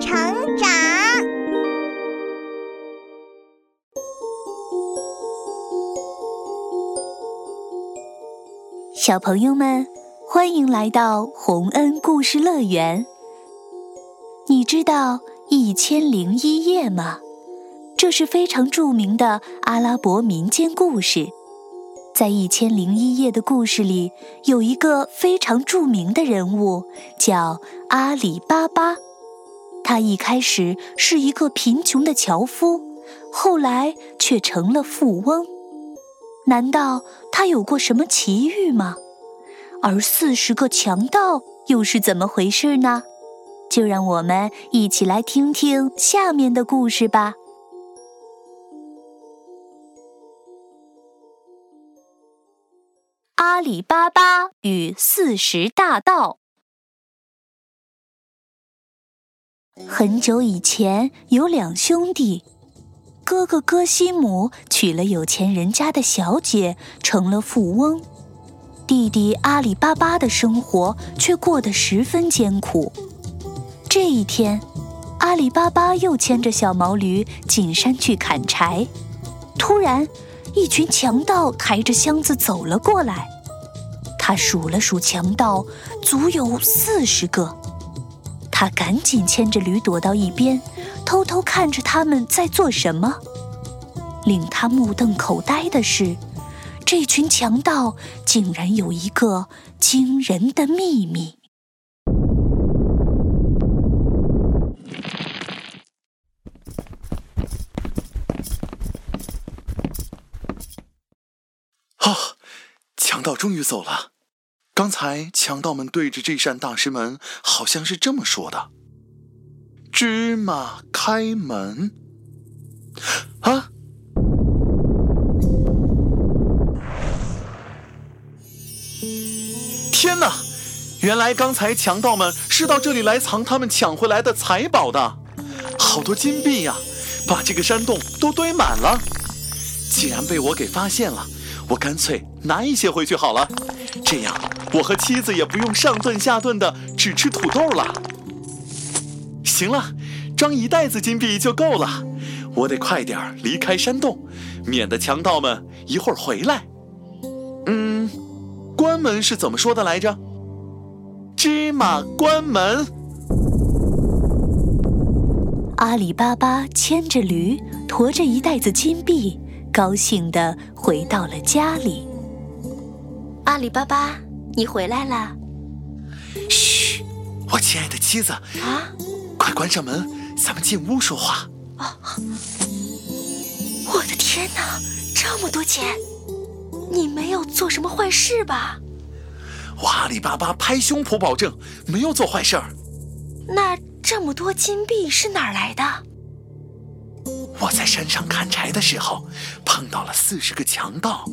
成长。小朋友们，欢迎来到洪恩故事乐园。你知道《一千零一夜》吗？这是非常著名的阿拉伯民间故事。在《一千零一夜》的故事里，有一个非常著名的人物，叫阿里巴巴。他一开始是一个贫穷的樵夫，后来却成了富翁。难道他有过什么奇遇吗？而四十个强盗又是怎么回事呢？就让我们一起来听听下面的故事吧。阿里巴巴与四十大盗。很久以前，有两兄弟，哥哥哥西姆娶了有钱人家的小姐，成了富翁；弟弟阿里巴巴的生活却过得十分艰苦。这一天，阿里巴巴又牵着小毛驴进山去砍柴，突然，一群强盗抬着箱子走了过来。他数了数强盗，足有四十个。他赶紧牵着驴躲到一边，偷偷看着他们在做什么。令他目瞪口呆的是，这群强盗竟然有一个惊人的秘密。啊！强盗终于走了。刚才强盗们对着这扇大石门，好像是这么说的：“芝麻开门。”啊！天哪！原来刚才强盗们是到这里来藏他们抢回来的财宝的，好多金币呀，把这个山洞都堆满了。既然被我给发现了，我干脆拿一些回去好了，这样。我和妻子也不用上顿下顿的只吃土豆了。行了，装一袋子金币就够了。我得快点离开山洞，免得强盗们一会儿回来。嗯，关门是怎么说的来着？芝麻关门。阿里巴巴牵着驴，驮着一袋子金币，高兴地回到了家里。阿里巴巴。你回来了。嘘，我亲爱的妻子啊，快关上门，咱们进屋说话。哦！我的天哪，这么多钱！你没有做什么坏事吧？我阿里巴巴拍胸脯保证没有做坏事儿。那这么多金币是哪儿来的？我在山上砍柴的时候，碰到了四十个强盗。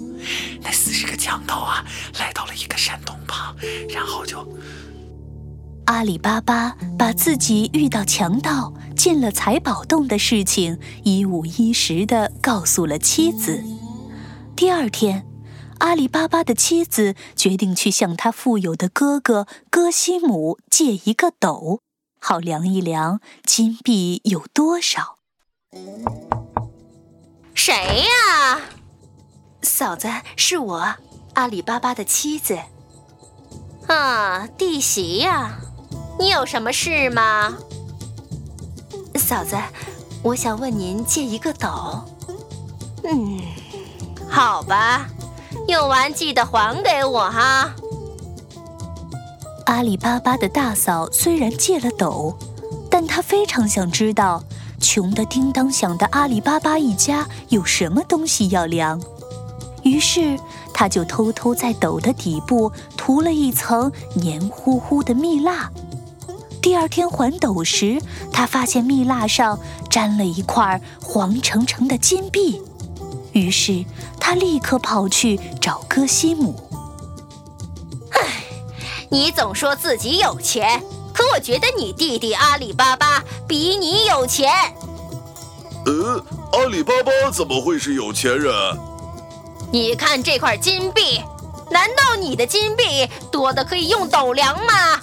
那四十个强盗啊，来到了一个山洞旁，然后就……阿里巴巴把自己遇到强盗、进了财宝洞的事情一五一十的告诉了妻子。第二天，阿里巴巴的妻子决定去向他富有的哥哥哥西姆借一个斗，好量一量金币有多少。谁呀？嫂子，是我，阿里巴巴的妻子。啊，弟媳呀，你有什么事吗？嫂子，我想问您借一个斗。嗯，好吧，用完记得还给我哈。阿里巴巴的大嫂虽然借了斗，但她非常想知道。穷得叮当响的阿里巴巴一家有什么东西要量？于是他就偷偷在斗的底部涂了一层黏糊糊的蜜蜡。第二天还斗时，他发现蜜蜡上沾了一块黄澄澄的金币。于是他立刻跑去找哥西姆。唉，你总说自己有钱。可我觉得你弟弟阿里巴巴比你有钱。呃，阿里巴巴怎么会是有钱人？你看这块金币，难道你的金币多的可以用斗量吗？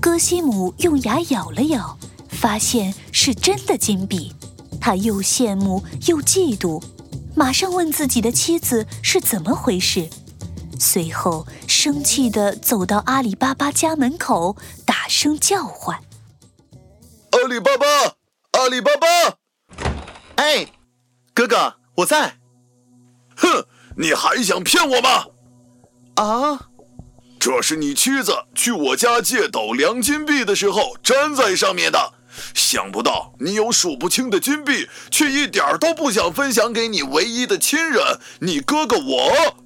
哥西姆用牙咬了咬，发现是真的金币，他又羡慕又嫉妒，马上问自己的妻子是怎么回事。随后生气地走到阿里巴巴家门口，大声叫唤：“阿里巴巴，阿里巴巴！哎，哥哥，我在。哼，你还想骗我吗？啊，这是你妻子去我家借斗量金币的时候粘在上面的。想不到你有数不清的金币，却一点儿都不想分享给你唯一的亲人，你哥哥我。”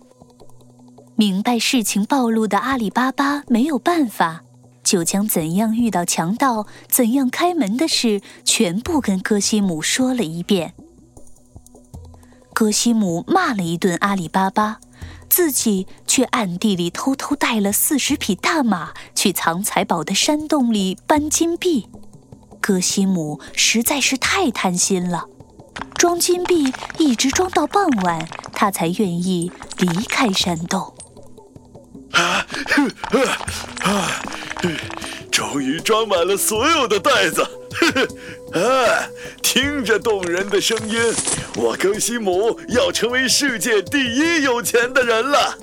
明白事情暴露的阿里巴巴没有办法，就将怎样遇到强盗、怎样开门的事全部跟戈西姆说了一遍。戈西姆骂了一顿阿里巴巴，自己却暗地里偷偷带了四十匹大马去藏财宝的山洞里搬金币。戈西姆实在是太贪心了，装金币一直装到傍晚，他才愿意离开山洞。啊，终于装满了所有的袋子，啊，听着动人的声音，我戈西姆要成为世界第一有钱的人了，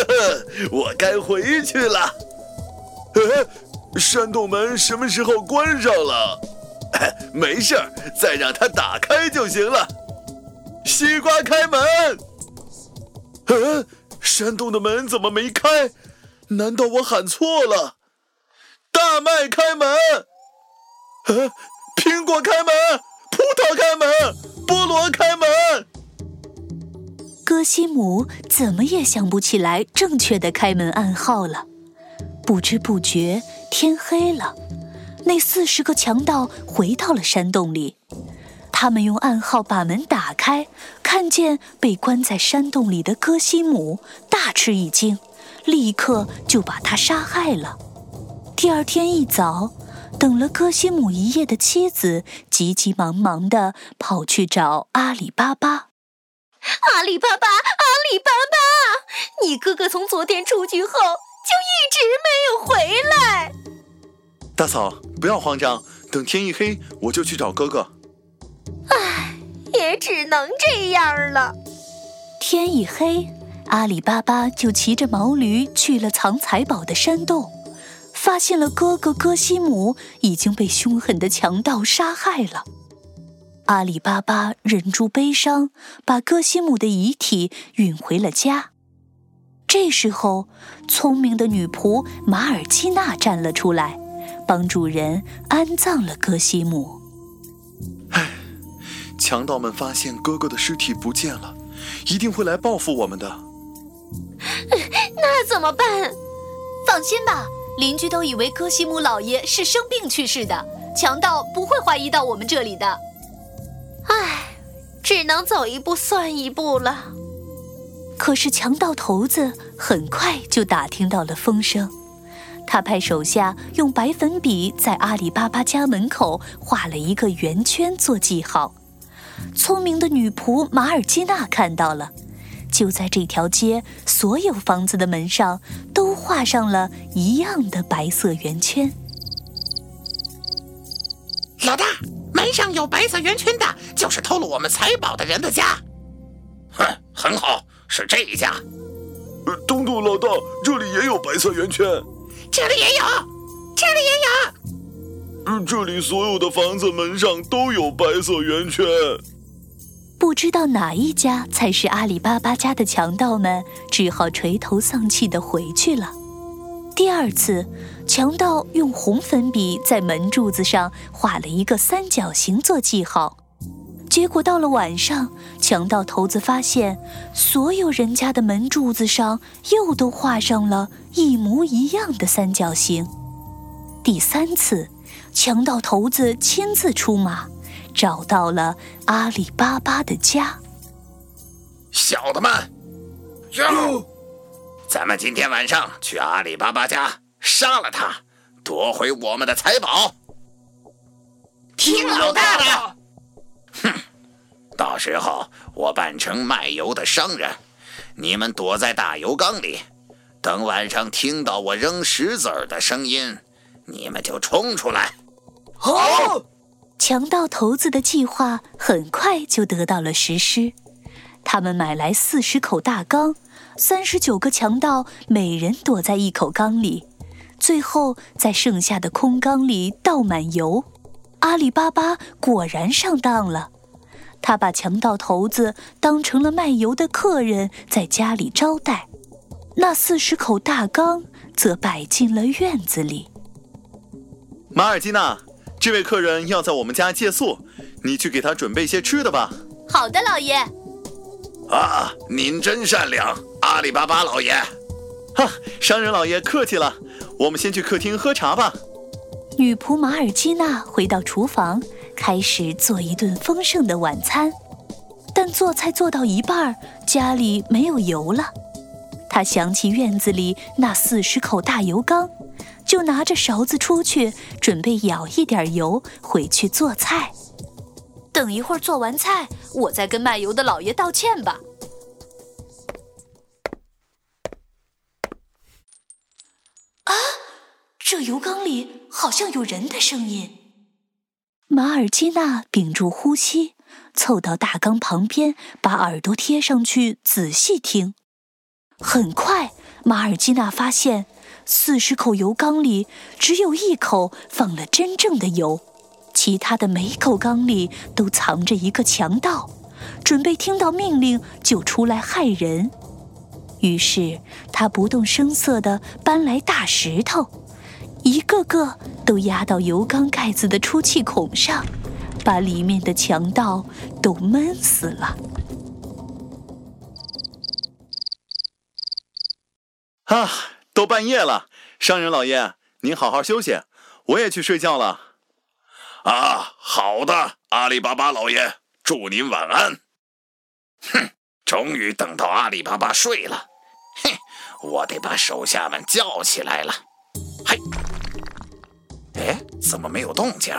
我该回去了。山洞门什么时候关上了？没事儿，再让它打开就行了。西瓜开门。嗯。山洞的门怎么没开？难道我喊错了？大麦开门，呃，苹果开门，葡萄开门，菠萝开门。戈西姆怎么也想不起来正确的开门暗号了。不知不觉天黑了，那四十个强盗回到了山洞里。他们用暗号把门打开，看见被关在山洞里的戈西姆，大吃一惊，立刻就把他杀害了。第二天一早，等了戈西姆一夜的妻子急急忙忙地跑去找阿里巴巴。阿里巴巴，阿里巴巴，你哥哥从昨天出去后就一直没有回来。大嫂，不要慌张，等天一黑我就去找哥哥。也只能这样了。天一黑，阿里巴巴就骑着毛驴去了藏财宝的山洞，发现了哥哥戈西姆已经被凶狠的强盗杀害了。阿里巴巴忍住悲伤，把戈西姆的遗体运回了家。这时候，聪明的女仆马尔基娜站了出来，帮主人安葬了戈西姆。强盗们发现哥哥的尸体不见了，一定会来报复我们的。那怎么办？放心吧，邻居都以为戈西姆老爷是生病去世的，强盗不会怀疑到我们这里的。唉，只能走一步算一步了。可是强盗头子很快就打听到了风声，他派手下用白粉笔在阿里巴巴家门口画了一个圆圈做记号。聪明的女仆马尔基娜看到了，就在这条街所有房子的门上都画上了一样的白色圆圈。老大，门上有白色圆圈的，就是偷了我们财宝的人的家。哼，很好，是这一家。呃，东东老大，这里也有白色圆圈。这里也有，这里也有。嗯，这里所有的房子门上都有白色圆圈。不知道哪一家才是阿里巴巴家的强盗们，只好垂头丧气地回去了。第二次，强盗用红粉笔在门柱子上画了一个三角形做记号。结果到了晚上，强盗头子发现所有人家的门柱子上又都画上了一模一样的三角形。第三次。强盗头子亲自出马，找到了阿里巴巴的家。小的们，哟，咱们今天晚上去阿里巴巴家杀了他，夺回我们的财宝。听老大的。哼，到时候我扮成卖油的商人，你们躲在大油缸里，等晚上听到我扔石子儿的声音，你们就冲出来。好。强盗头子的计划很快就得到了实施。他们买来四十口大缸，三十九个强盗每人躲在一口缸里，最后在剩下的空缸里倒满油。阿里巴巴果然上当了，他把强盗头子当成了卖油的客人，在家里招待。那四十口大缸则摆进了院子里。马尔基娜。这位客人要在我们家借宿，你去给他准备些吃的吧。好的，老爷。啊，您真善良，阿里巴巴老爷。哈，商人老爷客气了。我们先去客厅喝茶吧。女仆马尔基娜回到厨房，开始做一顿丰盛的晚餐。但做菜做到一半，家里没有油了。她想起院子里那四十口大油缸。就拿着勺子出去，准备舀一点油回去做菜。等一会儿做完菜，我再跟卖油的老爷道歉吧。啊，这油缸里好像有人的声音。马尔基娜屏住呼吸，凑到大缸旁边，把耳朵贴上去仔细听。很快，马尔基娜发现。四十口油缸里只有一口放了真正的油，其他的每口缸里都藏着一个强盗，准备听到命令就出来害人。于是他不动声色地搬来大石头，一个个都压到油缸盖子的出气孔上，把里面的强盗都闷死了。啊！都半夜了，商人老爷，您好好休息，我也去睡觉了。啊，好的，阿里巴巴老爷，祝您晚安。哼，终于等到阿里巴巴睡了。哼，我得把手下们叫起来了。嘿，哎，怎么没有动静？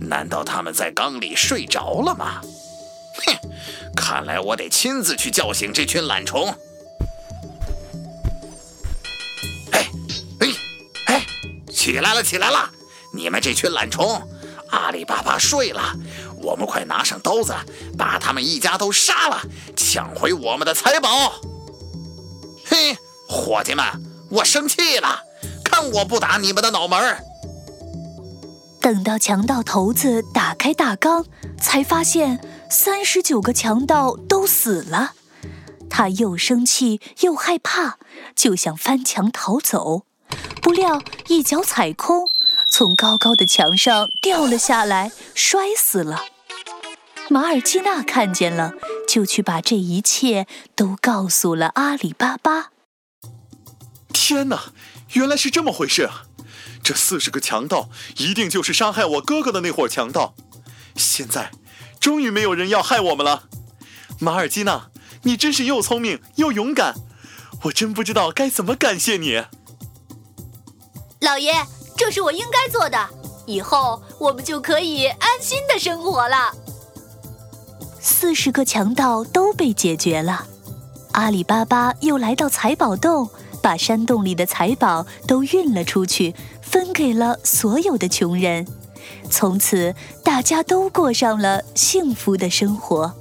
难道他们在缸里睡着了吗？哼，看来我得亲自去叫醒这群懒虫。起来了，起来了！你们这群懒虫，阿里巴巴睡了，我们快拿上刀子，把他们一家都杀了，抢回我们的财宝。嘿，伙计们，我生气了，看我不打你们的脑门！等到强盗头子打开大缸，才发现三十九个强盗都死了，他又生气又害怕，就想翻墙逃走。不料一脚踩空，从高高的墙上掉了下来，摔死了。马尔基娜看见了，就去把这一切都告诉了阿里巴巴。天哪，原来是这么回事啊！这四十个强盗一定就是杀害我哥哥的那伙强盗。现在，终于没有人要害我们了。马尔基娜，你真是又聪明又勇敢，我真不知道该怎么感谢你。老爷，这是我应该做的。以后我们就可以安心的生活了。四十个强盗都被解决了，阿里巴巴又来到财宝洞，把山洞里的财宝都运了出去，分给了所有的穷人。从此，大家都过上了幸福的生活。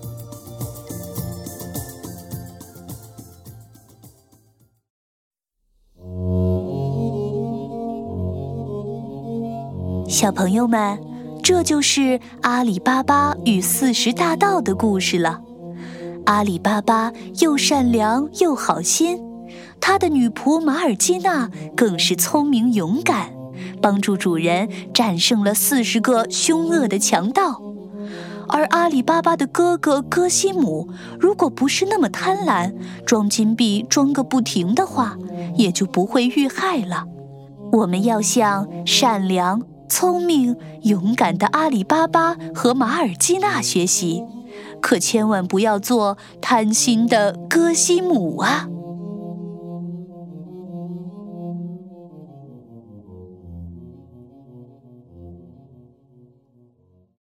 小朋友们，这就是阿里巴巴与四十大盗的故事了。阿里巴巴又善良又好心，他的女仆马尔基娜更是聪明勇敢，帮助主人战胜了四十个凶恶的强盗。而阿里巴巴的哥哥哥西姆，如果不是那么贪婪，装金币装个不停的话，也就不会遇害了。我们要向善良。聪明勇敢的阿里巴巴和马尔基纳学习，可千万不要做贪心的歌西姆啊！